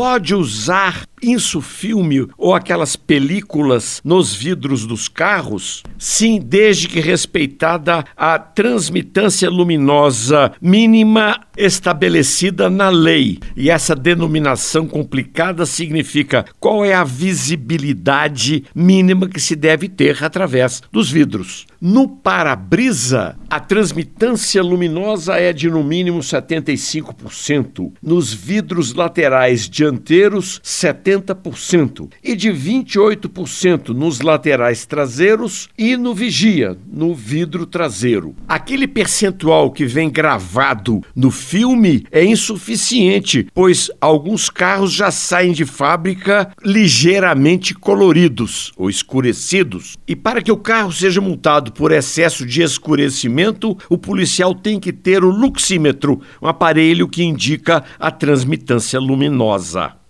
pode usar insufilme ou aquelas películas nos vidros dos carros? Sim, desde que respeitada a transmitância luminosa mínima estabelecida na lei. E essa denominação complicada significa qual é a visibilidade mínima que se deve ter através dos vidros. No para-brisa, a transmitância luminosa é de no mínimo 75%, nos vidros laterais dianteiros, 70% e de 28% nos laterais traseiros e no vigia, no vidro traseiro. Aquele percentual que vem gravado no filme é insuficiente, pois alguns carros já saem de fábrica ligeiramente coloridos ou escurecidos. E para que o carro seja multado por excesso de escurecimento, o policial tem que ter o luxímetro, um aparelho que indica a transmitância luminosa.